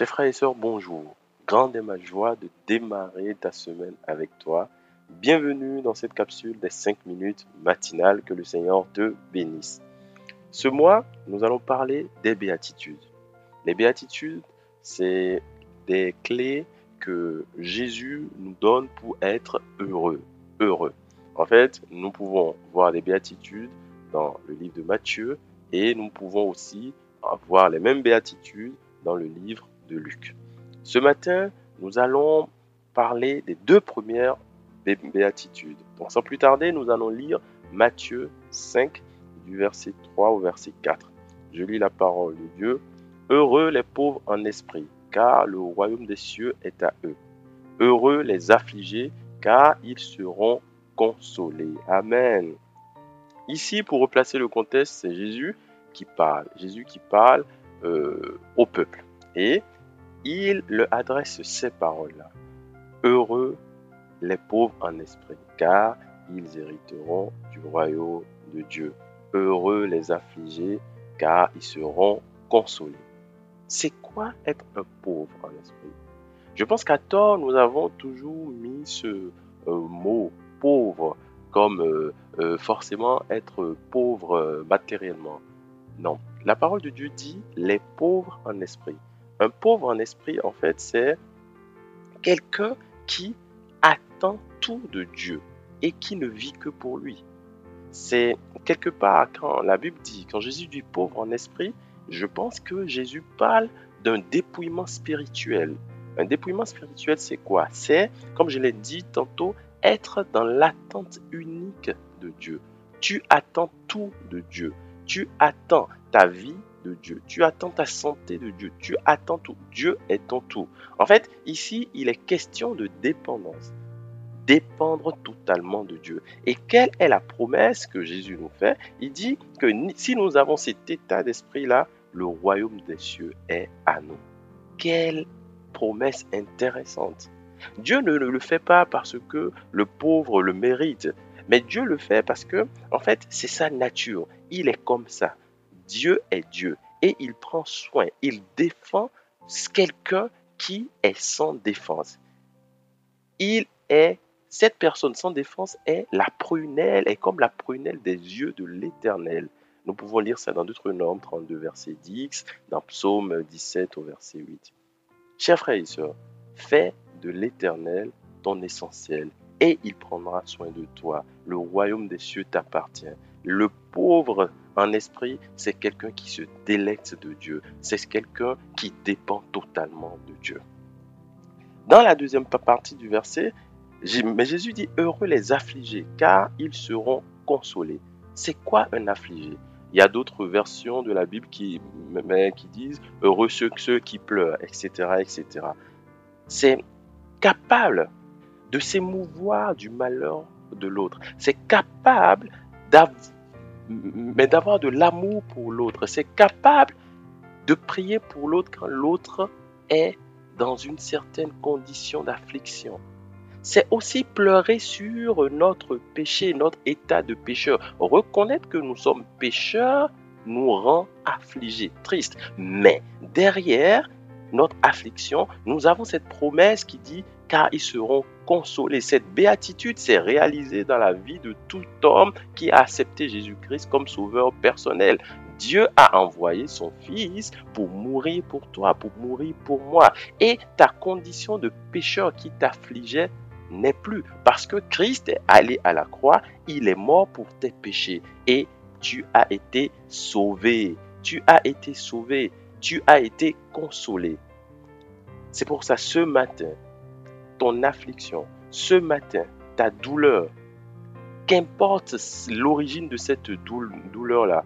Chers frères et sœurs, bonjour. Grande est ma joie de démarrer ta semaine avec toi. Bienvenue dans cette capsule des 5 minutes matinales. Que le Seigneur te bénisse. Ce mois, nous allons parler des béatitudes. Les béatitudes, c'est des clés que Jésus nous donne pour être heureux. Heureux. En fait, nous pouvons voir les béatitudes dans le livre de Matthieu et nous pouvons aussi voir les mêmes béatitudes dans le livre de Luc. Ce matin, nous allons parler des deux premières béatitudes. Donc sans plus tarder, nous allons lire Matthieu 5 du verset 3 au verset 4. Je lis la parole de Dieu. Heureux les pauvres en esprit, car le royaume des cieux est à eux. Heureux les affligés, car ils seront consolés. Amen. Ici, pour replacer le contexte, c'est Jésus qui parle. Jésus qui parle euh, au peuple. Et il leur adresse ces paroles-là. Heureux les pauvres en esprit, car ils hériteront du royaume de Dieu. Heureux les affligés, car ils seront consolés. C'est quoi être un pauvre en esprit? Je pense qu'à tort, nous avons toujours mis ce euh, mot pauvre comme euh, euh, forcément être pauvre matériellement. Non, la parole de Dieu dit les pauvres en esprit. Un pauvre en esprit, en fait, c'est quelqu'un qui attend tout de Dieu et qui ne vit que pour lui. C'est quelque part quand la Bible dit, quand Jésus dit pauvre en esprit, je pense que Jésus parle d'un dépouillement spirituel. Un dépouillement spirituel, c'est quoi? C'est, comme je l'ai dit tantôt, être dans l'attente unique de Dieu. Tu attends tout de Dieu. Tu attends ta vie de Dieu. Tu attends ta santé de Dieu. Tu attends tout. Dieu est ton tout. En fait, ici, il est question de dépendance. Dépendre totalement de Dieu. Et quelle est la promesse que Jésus nous fait? Il dit que si nous avons cet état d'esprit-là, le royaume des cieux est à nous. Quelle promesse intéressante. Dieu ne le fait pas parce que le pauvre le mérite, mais Dieu le fait parce que, en fait, c'est sa nature. Il est comme ça. Dieu est Dieu et il prend soin, il défend quelqu'un qui est sans défense. Il est, cette personne sans défense est la prunelle, est comme la prunelle des yeux de l'Éternel. Nous pouvons lire ça dans Deutéronome 32, verset 10, dans Psaume 17 au verset 8. Chers frères et sœurs, fais de l'Éternel ton essentiel et il prendra soin de toi. Le royaume des cieux t'appartient. Le pauvre en esprit, c'est quelqu'un qui se délecte de Dieu. C'est quelqu'un qui dépend totalement de Dieu. Dans la deuxième partie du verset, mais Jésus dit heureux les affligés, car ils seront consolés. C'est quoi un affligé? Il y a d'autres versions de la Bible qui, disent heureux ceux, ceux qui pleurent, etc. etc. C'est capable de s'émouvoir du malheur de l'autre. C'est capable mais d'avoir de l'amour pour l'autre. C'est capable de prier pour l'autre quand l'autre est dans une certaine condition d'affliction. C'est aussi pleurer sur notre péché, notre état de pécheur. Reconnaître que nous sommes pécheurs nous rend affligés, tristes. Mais derrière notre affliction, nous avons cette promesse qui dit car ils seront Cette béatitude s'est réalisée dans la vie de tout homme qui a accepté Jésus-Christ comme sauveur personnel. Dieu a envoyé son Fils pour mourir pour toi, pour mourir pour moi. Et ta condition de pécheur qui t'affligeait n'est plus. Parce que Christ est allé à la croix, il est mort pour tes péchés. Et tu as été sauvé. Tu as été sauvé. Tu as été consolé. C'est pour ça, ce matin, ton affliction, ce matin, ta douleur, qu'importe l'origine de cette douleur-là,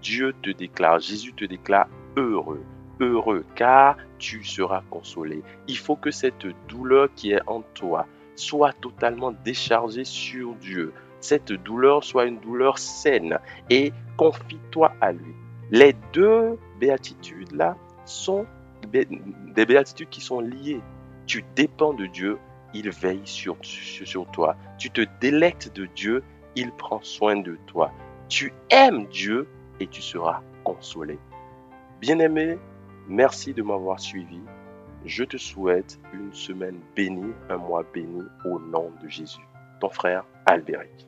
Dieu te déclare, Jésus te déclare heureux, heureux, car tu seras consolé. Il faut que cette douleur qui est en toi soit totalement déchargée sur Dieu. Cette douleur soit une douleur saine et confie-toi à lui. Les deux béatitudes-là sont des béatitudes qui sont liées tu dépends de Dieu, il veille sur, toi. Tu te délectes de Dieu, il prend soin de toi. Tu aimes Dieu et tu seras consolé. Bien-aimé, merci de m'avoir suivi. je te souhaite une semaine bénie, un mois béni au nom de Jésus. Ton frère Albéric.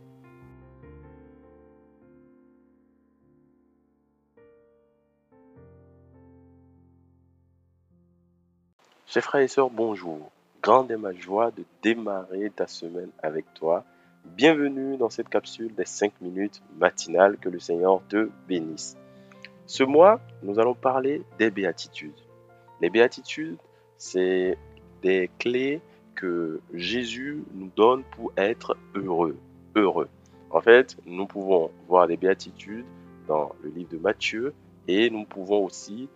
Chers frères et sœurs, bonjour. Grande est ma joie de démarrer ta semaine avec toi. Bienvenue dans cette capsule des 5 minutes matinales. Que le Seigneur te bénisse. Ce mois, nous allons parler des béatitudes. Les béatitudes, c'est des clés que Jésus nous donne pour être heureux. Heureux. En fait, nous pouvons voir des béatitudes dans le livre de Matthieu et nous pouvons aussi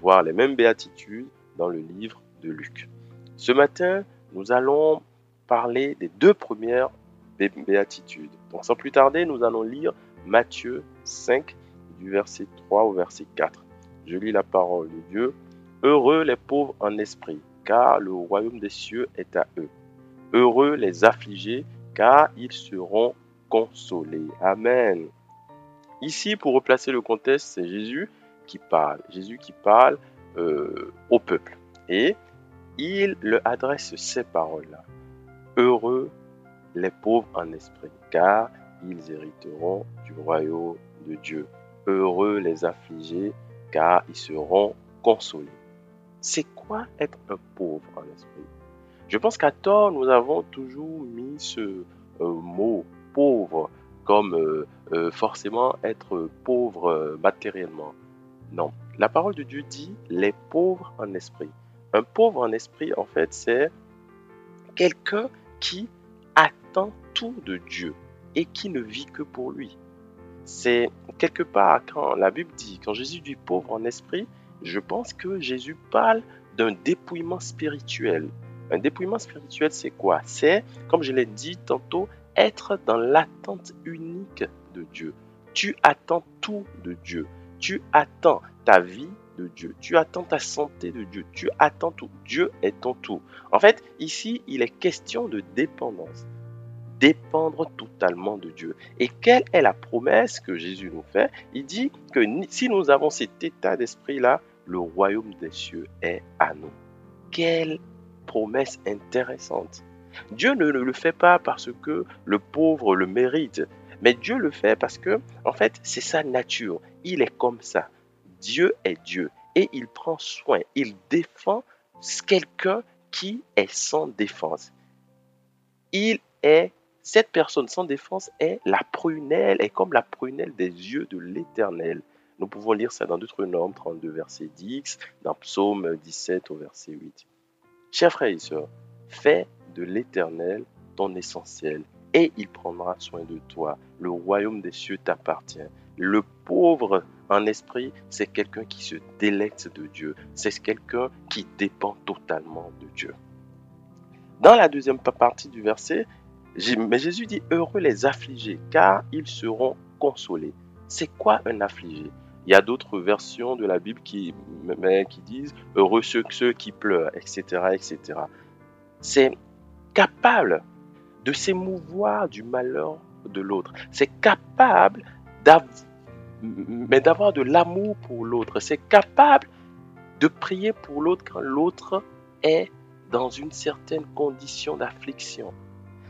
voir les mêmes béatitudes dans le livre Luc. Ce matin, nous allons parler des deux premières béatitudes. Donc sans plus tarder, nous allons lire Matthieu 5 du verset 3 au verset 4. Je lis la parole de Dieu. Heureux les pauvres en esprit, car le royaume des cieux est à eux. Heureux les affligés, car ils seront consolés. Amen. Ici, pour replacer le contexte, c'est Jésus qui parle. Jésus qui parle euh, au peuple. Et il leur adresse ces paroles-là. Heureux les pauvres en esprit, car ils hériteront du royaume de Dieu. Heureux les affligés, car ils seront consolés c'est quoi être un pauvre en esprit? Je pense qu'à tort, nous avons toujours mis ce euh, mot pauvre comme euh, euh, forcément être pauvre matériellement. Non, la parole de Dieu dit les pauvres en esprit. Un pauvre en esprit, en fait, c'est quelqu'un qui attend tout de Dieu et qui ne vit que pour lui. C'est quelque part quand la Bible dit, quand Jésus dit pauvre en esprit, je pense que Jésus parle d'un dépouillement spirituel. Un dépouillement spirituel, c'est quoi? C'est, comme je l'ai dit tantôt, être dans l'attente unique de Dieu. Tu attends tout de Dieu. Tu attends ta vie Dieu. Tu attends ta santé de Dieu. Tu attends tout. Dieu est ton tout. En fait, ici, il est question de dépendance. Dépendre totalement de Dieu. Et quelle est la promesse que Jésus nous fait? Il dit que si nous avons cet état d'esprit-là, le royaume des cieux est à nous. Quelle promesse intéressante. Dieu ne le fait pas parce que le pauvre le mérite, mais Dieu le fait parce que, en fait, c'est sa nature. Il est comme ça. Dieu est Dieu et il prend soin, il défend quelqu'un qui est sans défense. Il est, cette personne sans défense est la prunelle, est comme la prunelle des yeux de l'éternel. Nous pouvons lire ça dans Deutéronome 32, verset 10, dans Psaume 17 au verset 8. Chers frères et sœurs, fais de l'Éternel ton essentiel et il prendra soin de toi. Le royaume des cieux t'appartient. Le pauvre en esprit, c'est quelqu'un qui se délecte de Dieu. C'est quelqu'un qui dépend totalement de Dieu. Dans la deuxième partie du verset, mais Jésus dit, heureux les affligés, car ils seront consolés. C'est quoi un affligé? Il y a d'autres versions de la Bible qui, qui disent heureux ceux, ceux qui pleurent, etc. etc. C'est capable de s'émouvoir du malheur de l'autre. C'est capable d'avoir de l'amour pour l'autre. C'est capable de prier pour l'autre quand l'autre est dans une certaine condition d'affliction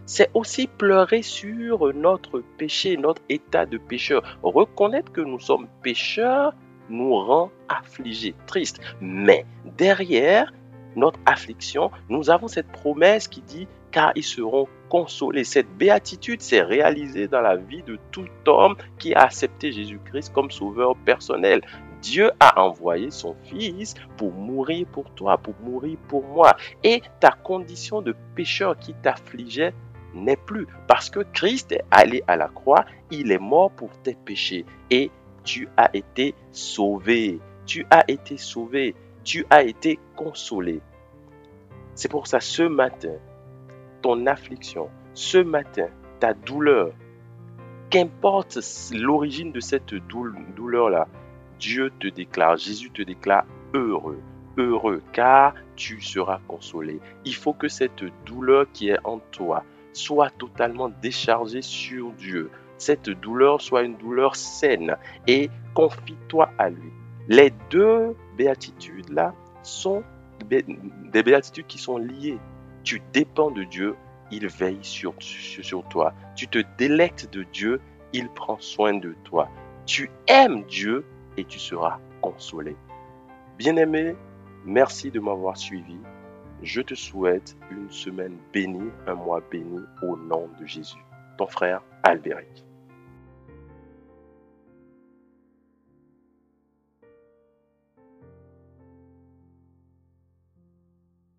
c'est aussi pleurer sur notre péché, notre état de pécheur. Reconnaître que nous sommes pécheurs nous rend affligés, tristes. Mais derrière notre affliction, nous avons cette promesse qui dit car ils seront consolés. Cette béatitude s'est réalisée dans la vie de tout homme qui a accepté Jésus-Christ comme sauveur personnel. Dieu a envoyé son Fils pour mourir pour toi, pour mourir pour moi. Et ta condition de pécheur qui t'affligeait n'est plus. Parce que Christ est allé à la croix, il est mort pour tes péchés et tu as été sauvé. Tu as été sauvé. Tu as été consolé. C'est pour ça, ce matin, ton affliction, ce matin, ta douleur, qu'importe l'origine de cette douleur-là, Dieu te déclare, Jésus te déclare heureux, heureux, car tu seras consolé. Il faut que cette douleur qui est en toi, soit totalement déchargé sur Dieu. Cette douleur soit une douleur saine et confie-toi à lui. Les deux béatitudes là sont des béatitudes qui sont liées. Tu dépends de Dieu, il veille sur, sur toi. Tu te délectes de Dieu, il prend soin de toi. Tu aimes Dieu et tu seras consolé. Bien-aimé, merci de m'avoir suivi. Je te souhaite une semaine bénie, un mois béni au nom de Jésus. Ton frère Albéric.